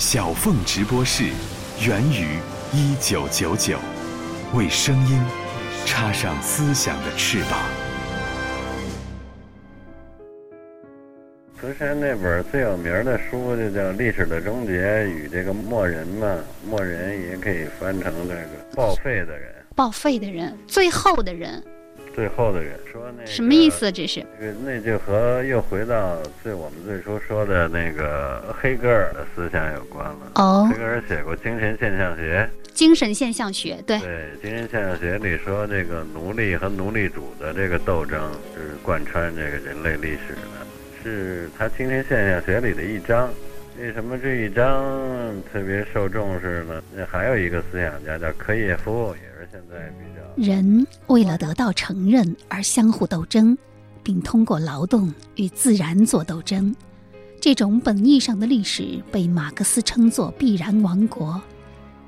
小凤直播室，源于一九九九，为声音插上思想的翅膀。福山那本最有名的书就叫《历史的终结与这个末人》嘛，末人也可以翻成这个报废的人，报废的人，最后的人，最后的人。说那什么意？思？这是那就和又回到最我们最初说的那个黑格尔的思想有关了。哦黑，格尔写过《精神现象学》，精神现象学，对，对，《精神现象学》里说这个奴隶和奴隶主的这个斗争是贯穿这个人类历史的，是他《精神现象学》里的一章。为什么这一章特别受重视呢？那还有一个思想家叫科耶夫，也现在比较人为了得到承认而相互斗争，并通过劳动与自然做斗争。这种本意上的历史被马克思称作“必然王国”。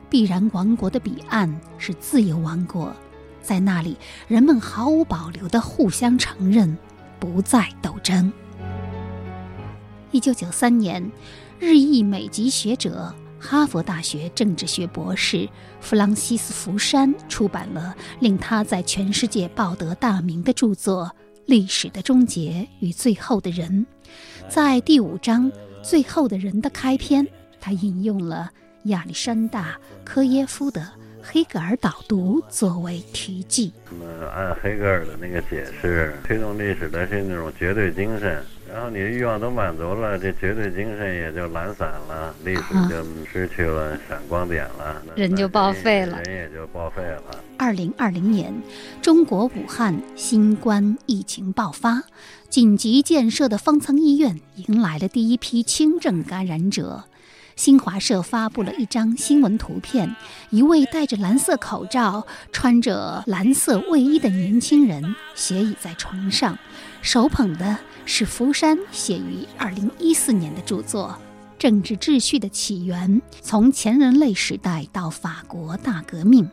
必然王国的彼岸是自由王国，在那里人们毫无保留地互相承认，不再斗争。一九九三年，日裔美籍学者、哈佛大学政治学博士弗朗西斯·福山出版了令他在全世界报得大名的著作《历史的终结与最后的人》。在第五章《最后的人》的开篇，他引用了亚历山大·科耶夫的黑格尔导读作为题记。那么按黑格尔的那个解释，推动历史的是那种绝对精神，然后你的欲望都满足了，这绝对精神也就懒散了，历史就失去了闪光点了，那人就报废了人也就报废了。二零二零年，中国武汉新冠疫情爆发，紧急建设的方舱医院迎来了第一批轻症感染者。新华社发布了一张新闻图片，一位戴着蓝色口罩、穿着蓝色卫衣的年轻人斜倚在床上，手捧的是福山写于2014年的著作《政治秩序的起源：从前人类时代到法国大革命》。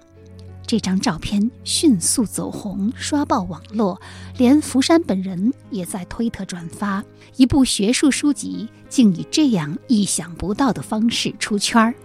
这张照片迅速走红，刷爆网络，连福山本人也在推特转发。一部学术书籍竟以这样意想不到的方式出圈儿。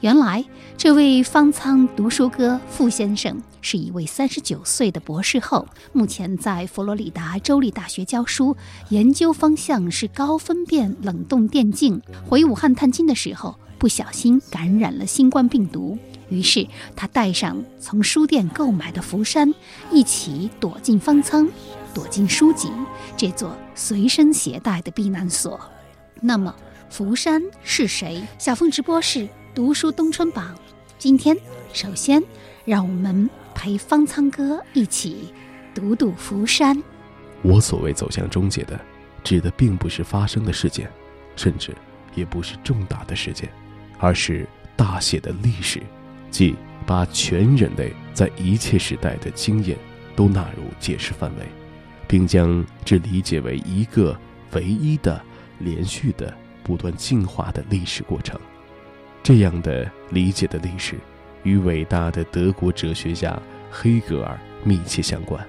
原来，这位方舱读书哥傅先生是一位三十九岁的博士后，目前在佛罗里达州立大学教书，研究方向是高分辨冷冻电镜。回武汉探亲的时候，不小心感染了新冠病毒。于是他带上从书店购买的福山，一起躲进方舱，躲进书籍这座随身携带的避难所。那么，福山是谁？小凤直播室读书冬春榜，今天首先让我们陪方舱哥一起读读福山。我所谓走向终结的，指的并不是发生的事件，甚至也不是重大的事件，而是大写的历史。即把全人类在一切时代的经验都纳入解释范围，并将之理解为一个唯一的、连续的、不断进化的历史过程。这样的理解的历史，与伟大的德国哲学家黑格尔密切相关。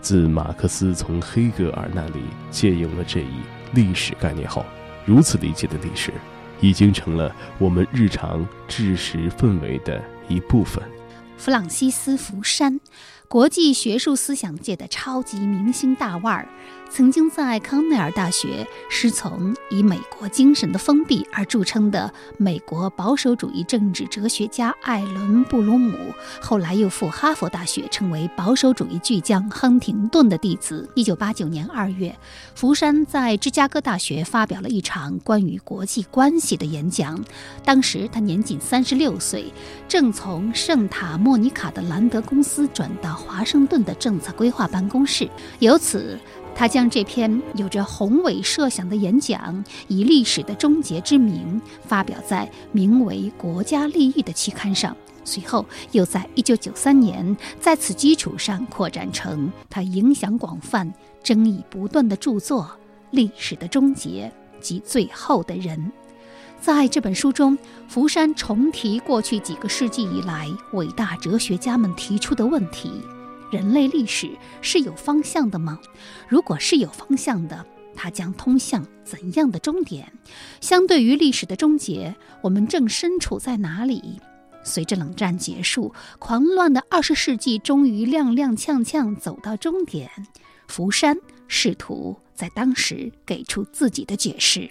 自马克思从黑格尔那里借用了这一历史概念后，如此理解的历史。已经成了我们日常知识氛围的一部分。弗朗西斯·福山，国际学术思想界的超级明星大腕儿，曾经在康奈尔大学师从以美国精神的封闭而著称的美国保守主义政治哲学家艾伦·布鲁姆，后来又赴哈佛大学，成为保守主义巨匠亨廷顿的弟子。一九八九年二月，福山在芝加哥大学发表了一场关于国际关系的演讲，当时他年仅三十六岁，正从圣塔莫尼卡的兰德公司转到华盛顿的政策规划办公室，由此。他将这篇有着宏伟设想的演讲，以历史的终结之名发表在名为《国家利益》的期刊上。随后，又在1993年在此基础上扩展成他影响广泛、争议不断的著作《历史的终结及最后的人》。在这本书中，福山重提过去几个世纪以来伟大哲学家们提出的问题。人类历史是有方向的吗？如果是有方向的，它将通向怎样的终点？相对于历史的终结，我们正身处在哪里？随着冷战结束，狂乱的二十世纪终于踉踉跄跄走到终点。福山试图在当时给出自己的解释。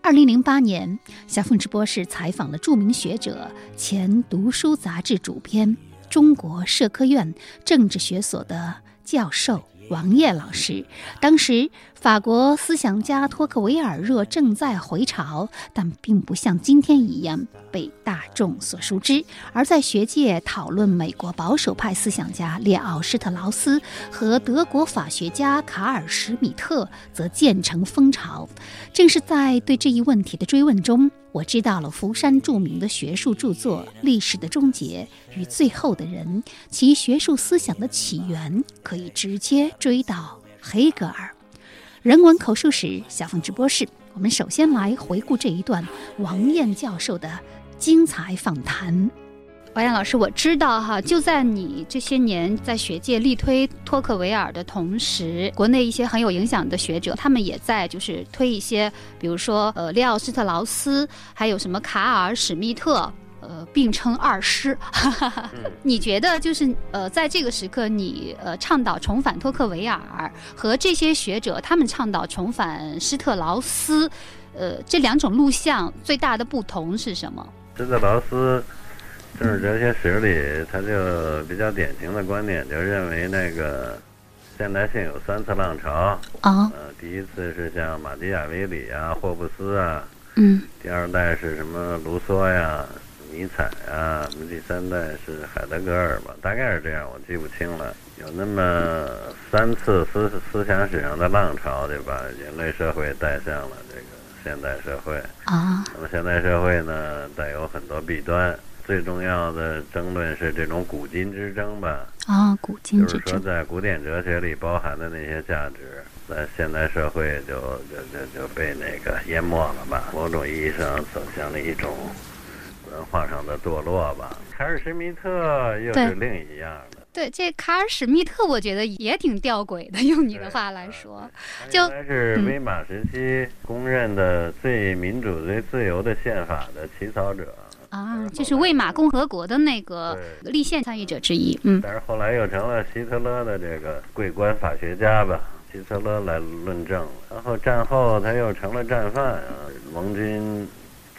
二零零八年，小凤直播室采访了著名学者、前《读书》杂志主编、中国社科院政治学所的教授。王烨老师，当时法国思想家托克维尔热正在回潮，但并不像今天一样被大众所熟知。而在学界讨论美国保守派思想家列奥施特劳斯和德国法学家卡尔施米特，则渐成风潮。正是在对这一问题的追问中。我知道了福山著名的学术著作《历史的终结与最后的人》，其学术思想的起源可以直接追到黑格尔。人文口述史小凤直播室，我们首先来回顾这一段王燕教授的精彩访谈。王艳老师，我知道哈，就在你这些年在学界力推托克维尔的同时，国内一些很有影响的学者，他们也在就是推一些，比如说呃列奥施特劳斯，还有什么卡尔史密特，呃并称二师。你觉得就是呃在这个时刻，你呃倡导重返托克维尔和这些学者他们倡导重返施特劳斯，呃这两种录像最大的不同是什么？施特劳斯。政治哲学史里，他就比较典型的观点，就认为那个现代性有三次浪潮啊。呃，第一次是像马基雅维里啊、霍布斯啊，嗯。第二代是什么卢梭呀、尼采啊，第三代是海德格尔吧，大概是这样，我记不清了。有那么三次思思想史上的浪潮，对吧？人类社会带向了这个现代社会啊。那么现代社会呢，带有很多弊端。最重要的争论是这种古今之争吧？啊，古今之争，就是说在古典哲学里包含的那些价值，在现代社会就就就就被那个淹没了吧？某种意义上走向了一种文化上的堕落吧。卡尔施密特又是另一样的。对，这卡尔史密特，我觉得也挺吊诡的。用你的话来说，就他是威玛时期公认的最民主、最自由的宪法的起草者。啊，就是魏玛共和国的那个立宪参与者之一，嗯。但是后来又成了希特勒的这个桂冠法学家吧，希特勒来论证。然后战后他又成了战犯啊，盟军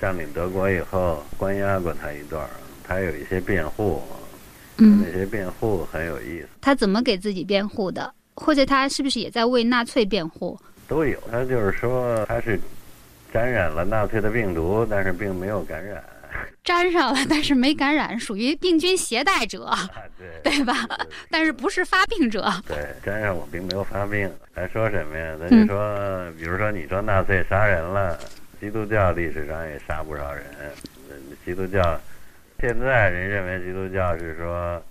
占领德国以后关押过他一段，他有一些辩护，嗯，那些辩护很有意思。他怎么给自己辩护的？或者他是不是也在为纳粹辩护？都有。他就是说他是沾染了纳粹的病毒，但是并没有感染。沾上了，但是没感染，属于病菌携带者，对对吧？但是不是发病者。对，沾上我并没有发病。还说什么呀？他就说，比如说你说纳粹杀人了，基督教历史上也杀不少人。基督教现在人认为基督教是说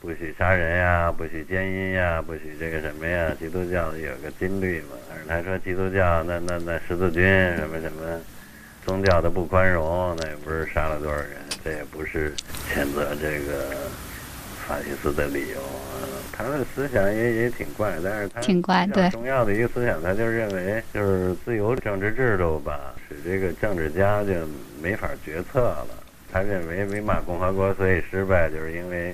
不许杀人呀，不许奸淫呀，不许这个什么呀？基督教有个金律嘛。而他说基督教那那那十字军什么什么。宗教的不宽容，那也不是杀了多少人，这也不是谴责这个法西斯的理由。他的思想也也挺怪，但是他挺怪，对。重要的一个思想，他就认为就是自由政治制度吧，使这个政治家就没法决策了。他认为维玛共和国所以失败，就是因为。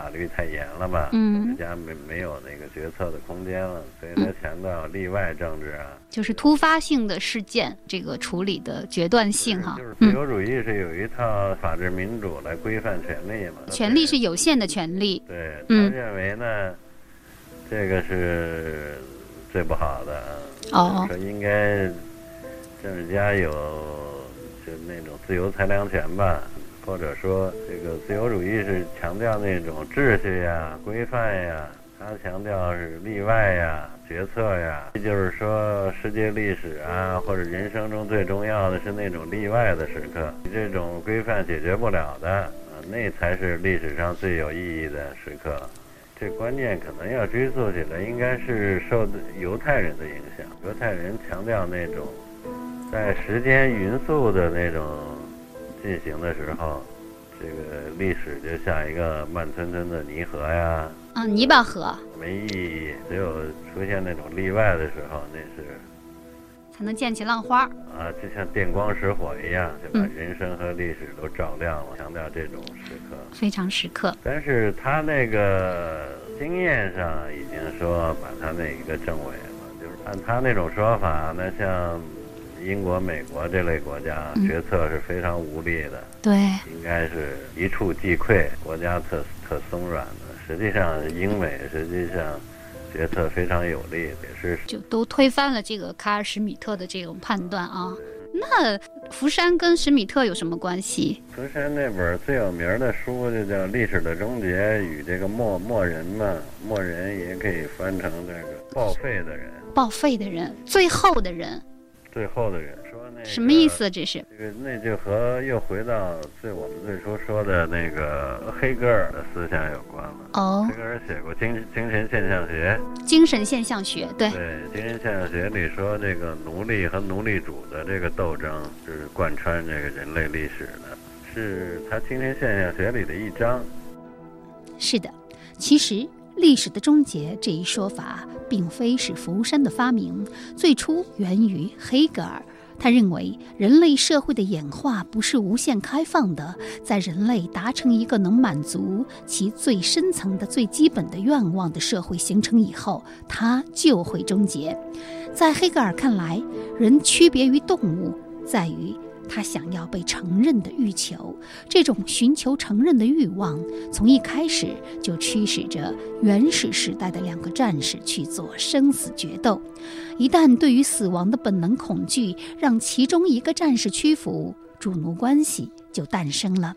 法律太严了吧？嗯，人家没没有那个决策的空间了，所以他强调例外政治啊，就是突发性的事件这个处理的决断性哈。就是自由主义是有一套法治民主来规范权利嘛？权利是有限的权利。对，他认为呢，这个是最不好的。哦。说应该政治家有就那种自由裁量权吧。或者说，这个自由主义是强调那种秩序呀、规范呀，他强调是例外呀、决策呀。也就是说，世界历史啊，或者人生中最重要的是那种例外的时刻，这种规范解决不了的啊，那才是历史上最有意义的时刻。这观念可能要追溯起来，应该是受犹太人的影响。犹太人强调那种在时间匀速的那种。进行的时候，这个历史就像一个慢吞吞的泥河呀，啊，泥巴河没意义。只有出现那种例外的时候，那是才能溅起浪花。啊，就像电光石火一样，就把嗯人生和历史都照亮了。强调这种时刻。非常时刻。但是他那个经验上已经说把他那一个证伪了，就是按他那种说法，那像英国、美国这类国家嗯决策是非常无力的，对，应该是一触即溃，国家特特松软的。实际上，英美实际上决策非常有力，也是就都推翻了这个卡尔史米特的这种判断啊。那福山跟史米特有什么关系？福山那本最有名的书就叫《历史的终结与这个末末人》嘛，末人也可以翻成这个报废的人，报废的人，最后的人，最后的人。说那个什么意？思？这是这个那就和又回到最我们最初说的那个黑格尔的思想有关了。哦黑，格尔写过精精神现象学，精神现象学，对，对精神现象学里说，这个奴隶和奴隶主的这个斗争是贯穿这个人类历史的，是他精神现象学里的一章。是的。其实，历史的终结这一说法，并非是福山的发明，最初源于黑格尔。他认为，人类社会的演化不是无限开放的，在人类达成一个能满足其最深层的、最基本的愿望的社会形成以后，它就会终结。在黑格尔看来，人区别于动物，在于他想要被承认的欲求。这种寻求承认的欲望，从一开始就驱使着原始时代的两个战士去做生死决斗。一旦对于死亡的本能恐惧让其中一个战士屈服，主奴关系就诞生了。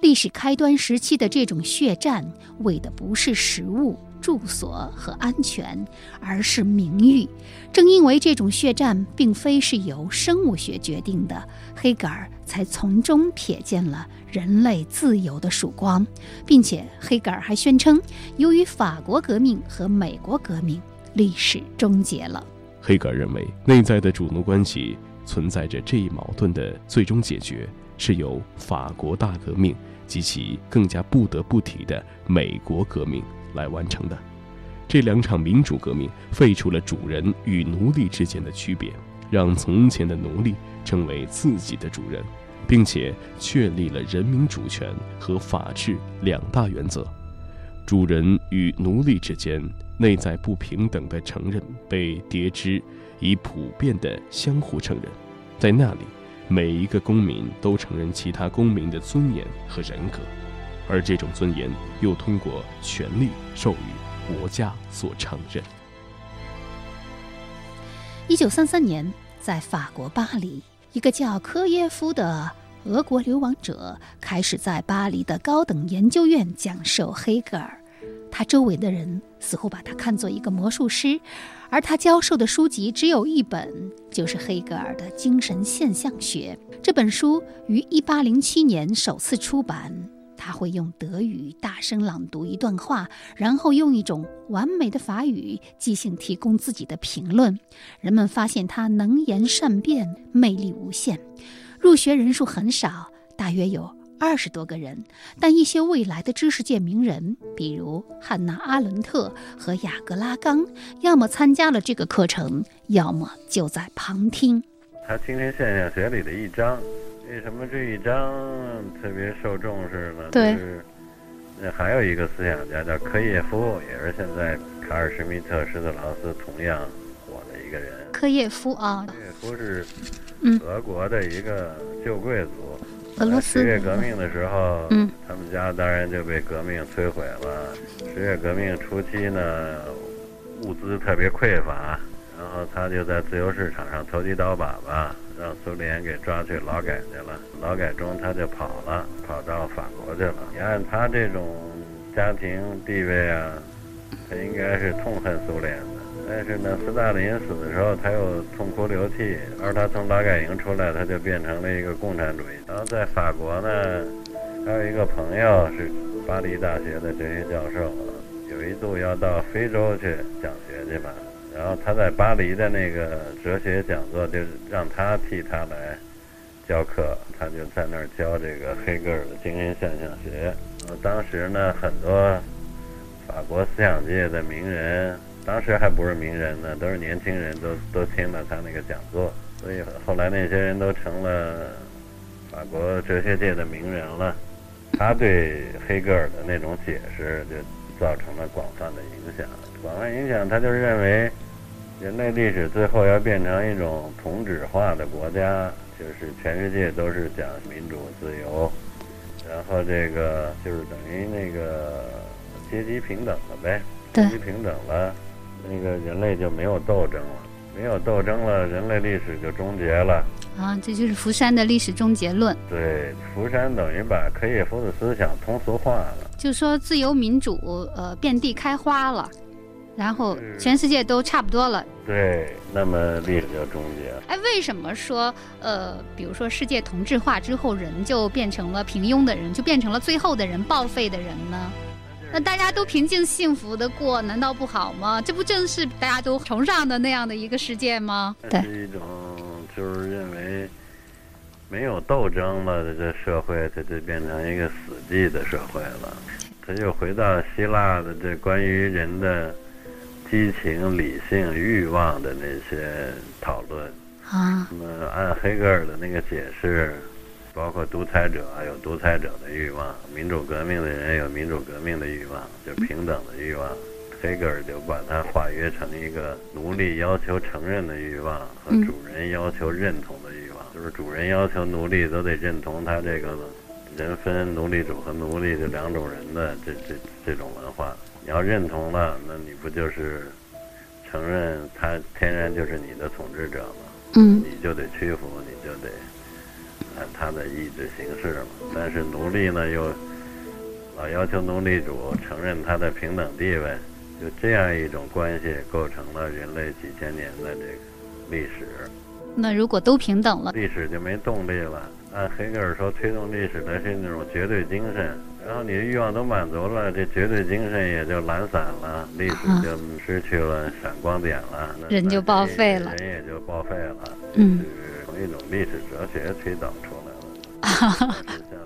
历史开端时期的这种血战，为的不是食物、住所和安全，而是名誉。正因为这种血战并非是由生物学决定的，黑格尔才从中瞥见了人类自由的曙光，并且黑格尔还宣称，由于法国革命和美国革命，历史终结了。黑格尔认为，内在的主奴关系存在着这一矛盾的最终解决，是由法国大革命及其更加不得不提的美国革命来完成的。这两场民主革命废除了主人与奴隶之间的区别，让从前的奴隶成为自己的主人，并且确立了人民主权和法治两大原则。主人与奴隶之间内在不平等的承认被叠之以普遍的相互承认，在那里，每一个公民都承认其他公民的尊严和人格，而这种尊严又通过权力授予国家所承认。一九三三年，在法国巴黎，一个叫科耶夫的俄国流亡者开始在巴黎的高等研究院讲授黑格尔。他周围的人似乎把他看作一个魔术师，而他教授的书籍只有一本，就是黑格尔的《精神现象学》。这本书于一八零七年首次出版。他会用德语大声朗读一段话，然后用一种完美的法语即兴提供自己的评论。人们发现他能言善辩，魅力无限。入学人数很少，大约有二十多个人，但一些未来的知识界名人，比如汉娜·阿伦特和雅各拉冈，要么参加了这个课程，要么就在旁听。他今天现象学里的一章，为什么这一章特别受重视呢？对就是那还有一个思想家叫科耶夫，也是现在卡尔施密特、施特劳斯同样火的一个人。科耶夫啊，科耶夫是嗯俄国的一个旧贵族。俄罗斯十月革命的时候，嗯他们家当然就被革命摧毁了。十月革命初期呢，物资特别匮乏，然后他就在自由市场上投机倒把吧，让苏联给抓去劳改去了。劳改中他就跑了，跑到法国去了。你按他这种家庭地位啊，他应该是痛恨苏联的。但是呢，斯大林死的时候，他又痛哭流涕，而他从劳改营出来，他就变成了一个共产主义。然后在法国呢，还有一个朋友是巴黎大学的哲学教授，有一度要到非洲去讲学去吧。然后他在巴黎的那个哲学讲座，就是让他替他来教课，他就在那儿教这个黑格尔的精神现象学。当时呢，很多法国思想界的名人，当时还不是名人呢，都是年轻人，都都听了他那个讲座，所以后来那些人都成了法国哲学界的名人了。他对黑格尔的那种解释，就造成了广泛的影响。广泛影响，他就认为人类历史最后要变成一种同质化的国家，就是全世界都是讲民主自由，然后这个就是等于那个阶级平等了呗。阶级平等了，那个人类就没有斗争了，没有斗争了，人类历史就终结了。啊，这就是福山的历史终结论。对，福山等于把科叶夫的思想通俗化了，就说自由民主，呃，遍地开花了，然后全世界都差不多了。对，那么历史就终结了。哎，为什么说，呃，比如说世界同质化之后，人就变成了平庸的人，就变成了最后的人，报废的人呢？那大家都平静幸福的过，难道不好吗？这不正是大家都崇尚的那样的一个世界吗？对，是一种就是认为没有斗争了的这社会，它就变成一个死寂的社会了。它又回到希腊的这关于人的激情、理性、欲望的那些讨论啊。那么按黑格尔的那个解释。包括独裁者有独裁者的欲望，民主革命的人有民主革命的欲望，就平等的欲望。黑格尔就把它化约成一个奴隶要求承认的欲望和主人要求认同的欲望，就是主人要求奴隶都得认同他这个人分奴隶主和奴隶这两种人的这这这种文化。你要认同了，那你不就是承认他天然就是你的统治者吗？嗯，你就得屈服，你就得。按他的意志行事嘛，但是奴隶呢又老要求奴隶主承认他的平等地位，就这样一种关系构成了人类几千年的这个历史。那如果都平等了，历史就没动力了。按黑格尔说，推动历史的是那种绝对精神，然后你的欲望都满足了，这绝对精神也就懒散了，历史就失去了闪光点了，人就报废了，人也就报废了。嗯。一种历史哲学推导出来了，像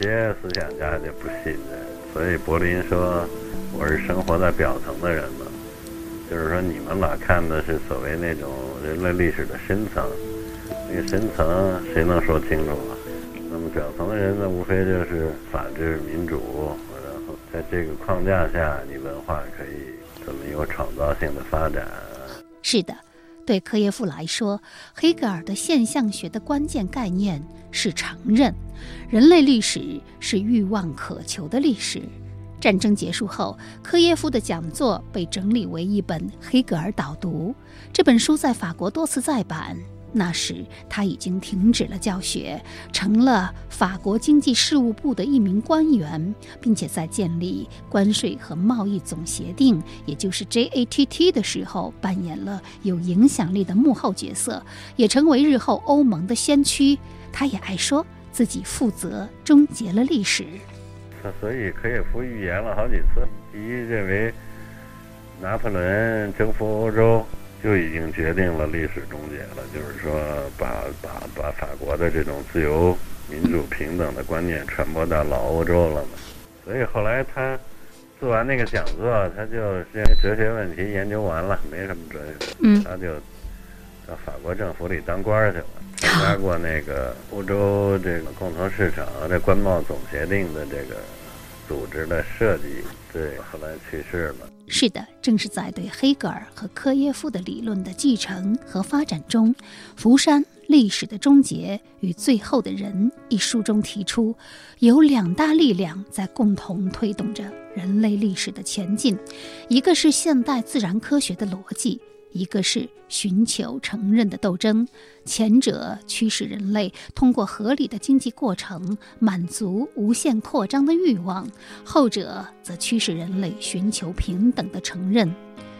有些思想家就不信这，所以柏林说我是生活在表层的人嘛，就是说你们老看的是所谓那种人类历史的深层，这个深层谁能说清楚啊？那么表层的人呢，无非就是法治、民主，然后在这个框架下，你文化可以怎么有创造性的发展？是的。对科耶夫来说，黑格尔的现象学的关键概念是承认，人类历史是欲望渴求的历史。战争结束后，科耶夫的讲座被整理为一本《黑格尔导读》，这本书在法国多次再版。那时他已经停止了教学，成了法国经济事务部的一名官员，并且在建立关税和贸易总协定，也就是 GATT 的时候，扮演了有影响力的幕后角色，也成为日后欧盟的先驱。他也爱说自己负责终结了历史。他所以科耶夫预言了好几次，第一认为拿破仑征服欧洲。就已经决定了历史终结了，就是说，把把把法国的这种自由、民主、平等的观念传播到老欧洲了嘛。所以后来他做完那个讲座，他就认为哲学问题研究完了，没什么哲学，嗯，他就到法国政府里当官去了，参加过那个欧洲这个共同市场这关贸总协定的这个组织的设计，对，后来去世了。是的，正是在对黑格尔和科耶夫的理论的继承和发展中，《福山历史的终结与最后的人》一书中提出，有两大力量在共同推动着人类历史的前进，一个是现代自然科学的逻辑。一个是寻求承认的斗争，前者驱使人类通过合理的经济过程满足无限扩张的欲望，后者则驱使人类寻求平等的承认。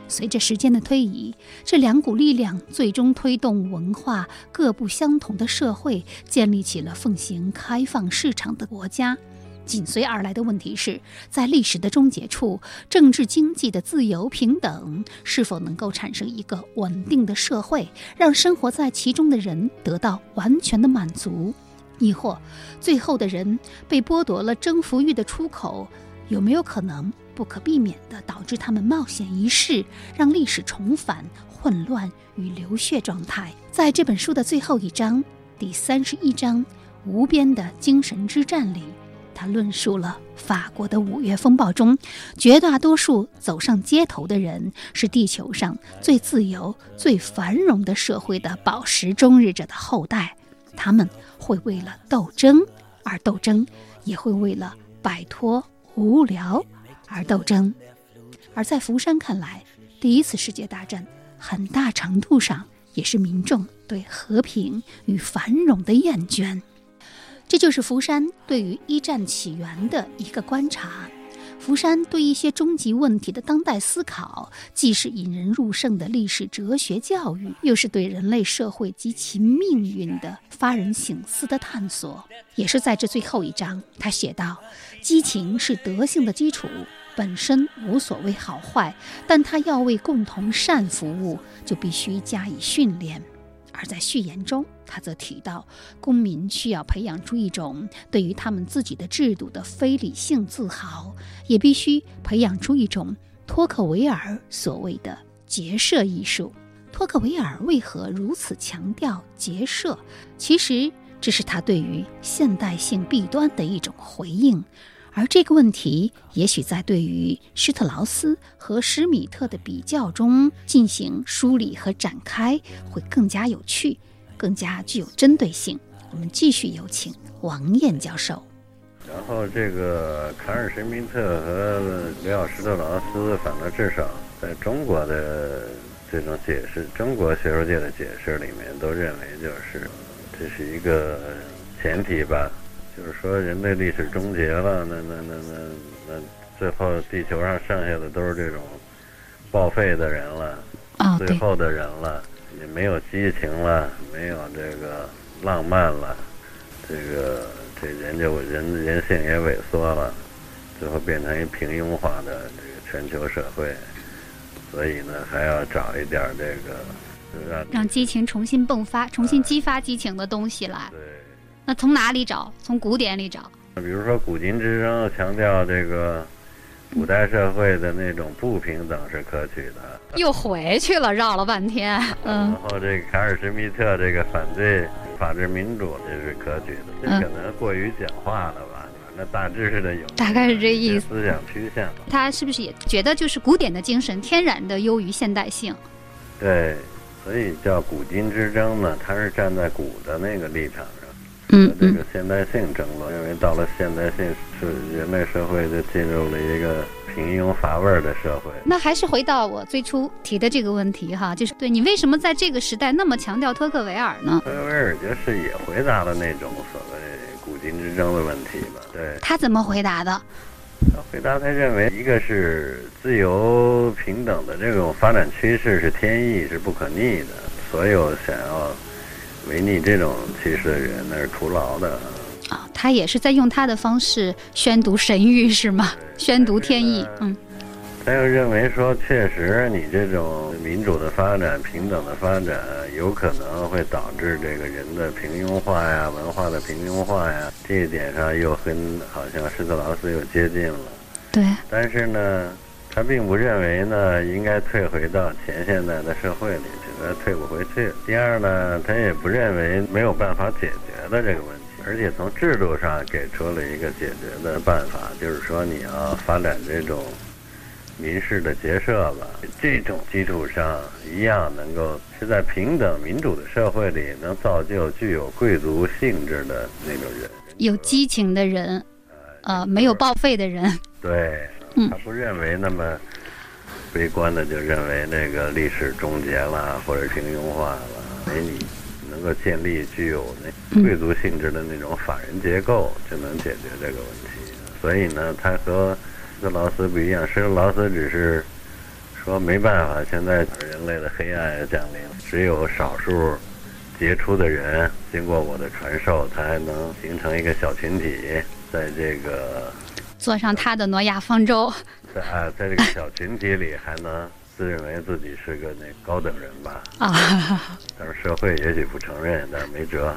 随着时间的推移，这两股力量最终推动文化各不相同的社会建立起了奉行开放市场的国家。紧随而来的问题是，在历史的终结处，政治经济的自由平等是否能够产生一个稳定的社会，让生活在其中的人得到完全的满足？亦或，最后的人被剥夺了征服欲的出口，有没有可能不可避免地导致他们冒险一试，让历史重返混乱与流血状态。在这本书的最后一章，第三十一章《无边的精神之战》里，论述了法国的五月风暴中，绝大多数走上街头的人是地球上最自由、最繁荣的社会的饱食终日者的后代。他们会为了斗争而斗争，也会为了摆脱无聊。而斗争，而在福山看来，第一次世界大战很大程度上也是民众对和平与繁荣的厌倦。这就是福山对于一战起源的一个观察。福山对一些终极问题的当代思考，既是引人入胜的历史哲学教育，又是对人类社会及其命运的发人省思的探索。也是在这最后一章，他写道：“激情是德性的基础。”本身无所谓好坏，但他要为共同善服务，就必须加以训练。而在序言中，他则提到，公民需要培养出一种对于他们自己的制度的非理性自豪，也必须培养出一种托克维尔所谓的结社艺术。托克维尔为何如此强调结社？其实这是他对于现代性弊端的一种回应。而这个问题，也许在对于施特劳斯和施米特的比较中进行梳理和展开，会更加有趣，更加具有针对性。我们继续有请王燕教授。然后，这个卡尔施密特和里奥施特劳斯，反正至少在中国的这种解释，中国学术界的解释里面，都认为就是这是一个前提吧。就是说，人类历史终结了，那那那那那，最后地球上剩下的都是这种报废的人了，最后的人了，也没有激情了，没有这个浪漫了，这个这人就人人性也萎缩了，最后变成一平庸化的这个全球社会，所以呢，还要找一点这个让让激情重新迸发、重新激发激情的东西来。对。那从哪里找？从古典里找。比如说，古今之争强调这个古代社会的那种不平等是可取的。又回去了，绕了半天。嗯。然后这个卡尔施密特这个反对法治民主，这是可取的。这可能过于简化了吧？反正大致是的有。大概是这意思。思想趋向。他是不是也觉得就是古典的精神天然的优于现代性？对，所以叫古今之争呢，他是站在古的那个立场上。嗯，这个现代性争论，因为到了现代性，是人类社会就进入了一个平庸乏味的社会。那还是回到我最初提的这个问题哈，就是对你为什么在这个时代那么强调托克维尔呢？托克维尔就是也回答了那种所谓古今之争的问题吧？对。他怎么回答的？他回答他认为，一个是自由平等的这种发展趋势是天意，是不可逆的，所有想要。违逆这种趋势的人，那是徒劳的。啊，他也是在用他的方式宣读神谕，是吗？宣读天意。嗯。他又认为说，确实你这种民主的发展、平等的发展，有可能会导致这个人的平庸化呀、文化的平庸化呀。这一点上又跟好像施特劳斯又接近了。对。但是呢，他并不认为呢，应该退回到前现代的社会里。呃，退不回去。第二呢，他也不认为没有办法解决的这个问题，而且从制度上给出了一个解决的办法，就是说你要发展这种民事的结社吧，这种基础上一样能够是在平等民主的社会里能造就具有贵族性质的那种人，有激情的人，呃，没有报废的人。对，他不认为那么。悲观的就认为那个历史终结了，或者平庸化了，没你能够建立具有那贵族性质的那种法人结构，就能解决这个问题。所以呢，他和施特劳斯不一样，施特劳斯只是说没办法，现在人类的黑暗降临，只有少数杰出的人经过我的传授，他还能形成一个小群体，在这个。坐上他的诺亚方舟，在啊，在这个小群体里还能自认为自己是个那高等人吧，啊，但是社会也许不承认，但是没辙。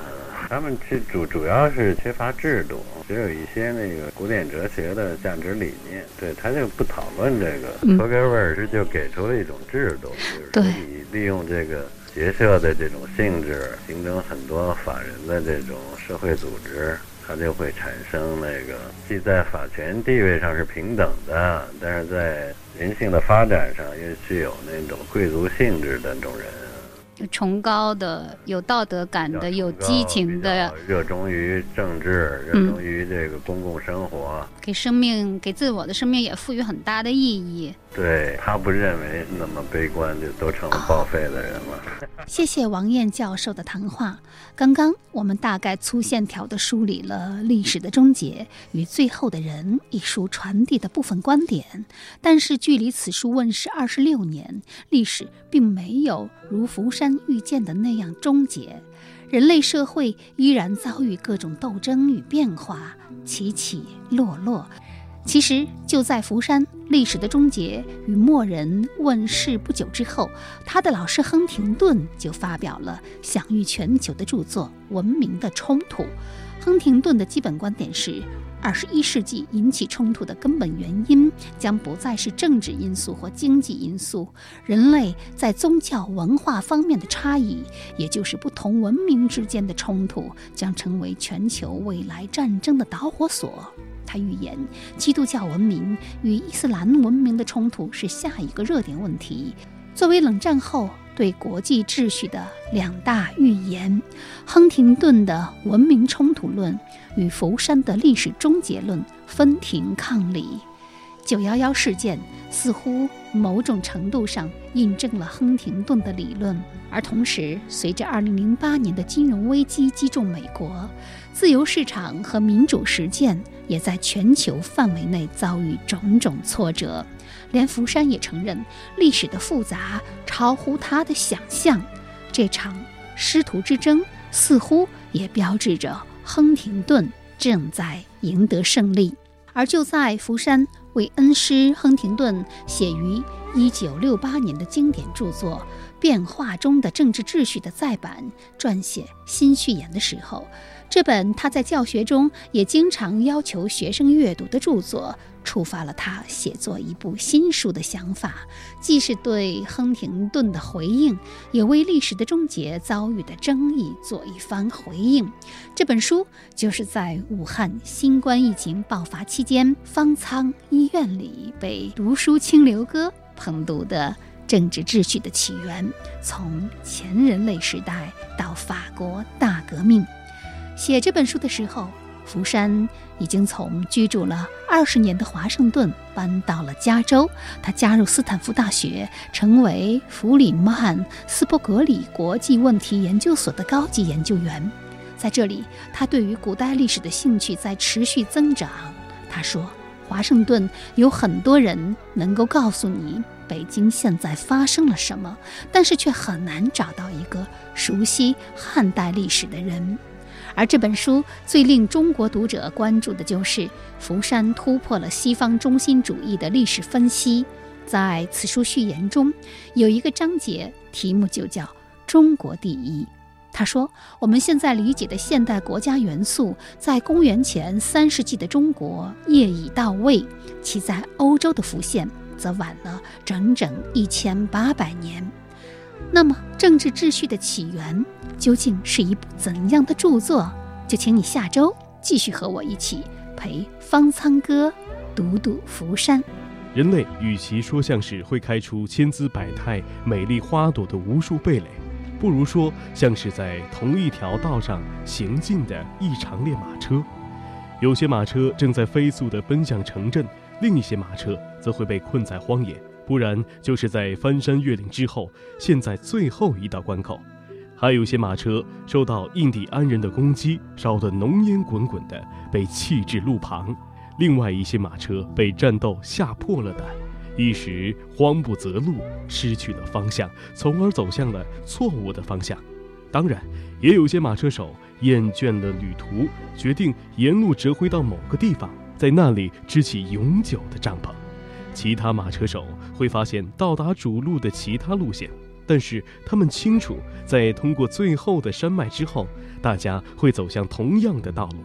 他们其主主要是缺乏制度，只有一些那个古典哲学的价值理念，对他就不讨论这个。嗯托根威尔是就给出了一种制度，就是说你利用这个结社的这种性质，形成很多法人的这种社会组织。它就会产生那个既在法权地位上是平等的，但是在人性的发展上又具有那种贵族性质的那种人。崇高的、有道德感的、有激情的，热衷于政治，热嗯衷于这个公共生活。给生命、给自我的生命也赋予很大的意义。对他不认为那么悲观，就都成了报废的人了。谢谢王燕教授的谈话。刚刚我们大概粗线条地梳理了《历史的终结与最后的人》一书传递的部分观点，但是距离此书问世二十六年，历史并没有如福山预见的那样终结，人类社会依然遭遇各种斗争与变化，起起落落。其实就在福山《历史的终结与默人》问世不久之后，他的老师亨廷顿就发表了享誉全球的著作《文明的冲突》。亨廷顿的基本观点是，二十一世纪引起冲突的根本原因将不再是政治因素或经济因素，人类在宗教文化方面的差异，也就是不同文明之间的冲突，将成为全球未来战争的导火索。他预言，基督教文明与伊斯兰文明的冲突是下一个热点问题。作为冷战后对国际秩序的两大预言，亨廷顿的文明冲突论与福山的历史终结论分庭抗礼。九幺幺事件似乎某种程度上印证了亨廷顿的理论，而同时，随着二零零八年的金融危机击中美国，自由市场和民主实践也在全球范围内遭遇种种挫折。连福山也承认，历史的复杂超乎他的想象。这场师徒之争似乎也标志着亨廷顿正在赢得胜利。而就在福山为恩师亨廷顿写于一九六八年的经典著作《变化中的政治秩序》的再版撰写新序言的时候，这本他在教学中也经常要求学生阅读的著作，触发了他写作一部新书的想法，既是对亨廷顿的回应，也为历史的终结遭遇的争议做一番回应。这本书就是在武汉新冠疫情爆发期间，方舱医院里被读书清流哥捧读的。政治秩序的起源，从前人类时代到法国大革命。写这本书的时候，福山已经从居住了二十年的华盛顿搬到了加州。他加入斯坦福大学，成为弗里曼斯伯格里国际问题研究所的高级研究员。在这里，他对于古代历史的兴趣在持续增长。他说：“华盛顿有很多人能够告诉你。”北京现在发生了什么？但是却很难找到一个熟悉汉代历史的人。而这本书最令中国读者关注的就是福山突破了西方中心主义的历史分析。在此书序言中，有一个章节题目就叫“中国第一”。他说：“我们现在理解的现代国家元素，在公元前三世纪的中国业已到位，其在欧洲的浮现。”则晚了整整一千八百年。那么，政治秩序的起源究竟是一部怎样的著作？就请你下周继续和我一起陪方舱哥读读福山。人类与其说像是会开出千姿百态、美丽花朵的无数蓓蕾，不如说像是在同一条道上行进的一长列马车。有些马车正在飞速地奔向城镇。另一些马车则会被困在荒野，不然就是在翻山越岭之后陷在最后一道关口；还有些马车受到印第安人的攻击，烧得浓烟滚滚的，被弃置路旁；另外一些马车被战斗吓破了胆，一时慌不择路，失去了方向，从而走向了错误的方向。当然，也有些马车手厌倦了旅途，决定沿路折回到某个地方。在那里支起永久的帐篷，其他马车手会发现到达主路的其他路线，但是他们清楚，在通过最后的山脉之后，大家会走向同样的道路。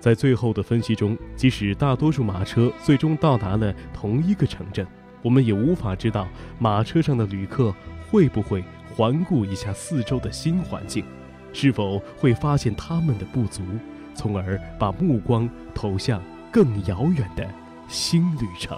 在最后的分析中，即使大多数马车最终到达了同一个城镇，我们也无法知道马车上的旅客会不会环顾一下四周的新环境，是否会发现他们的不足，从而把目光投向更遥远的新旅程。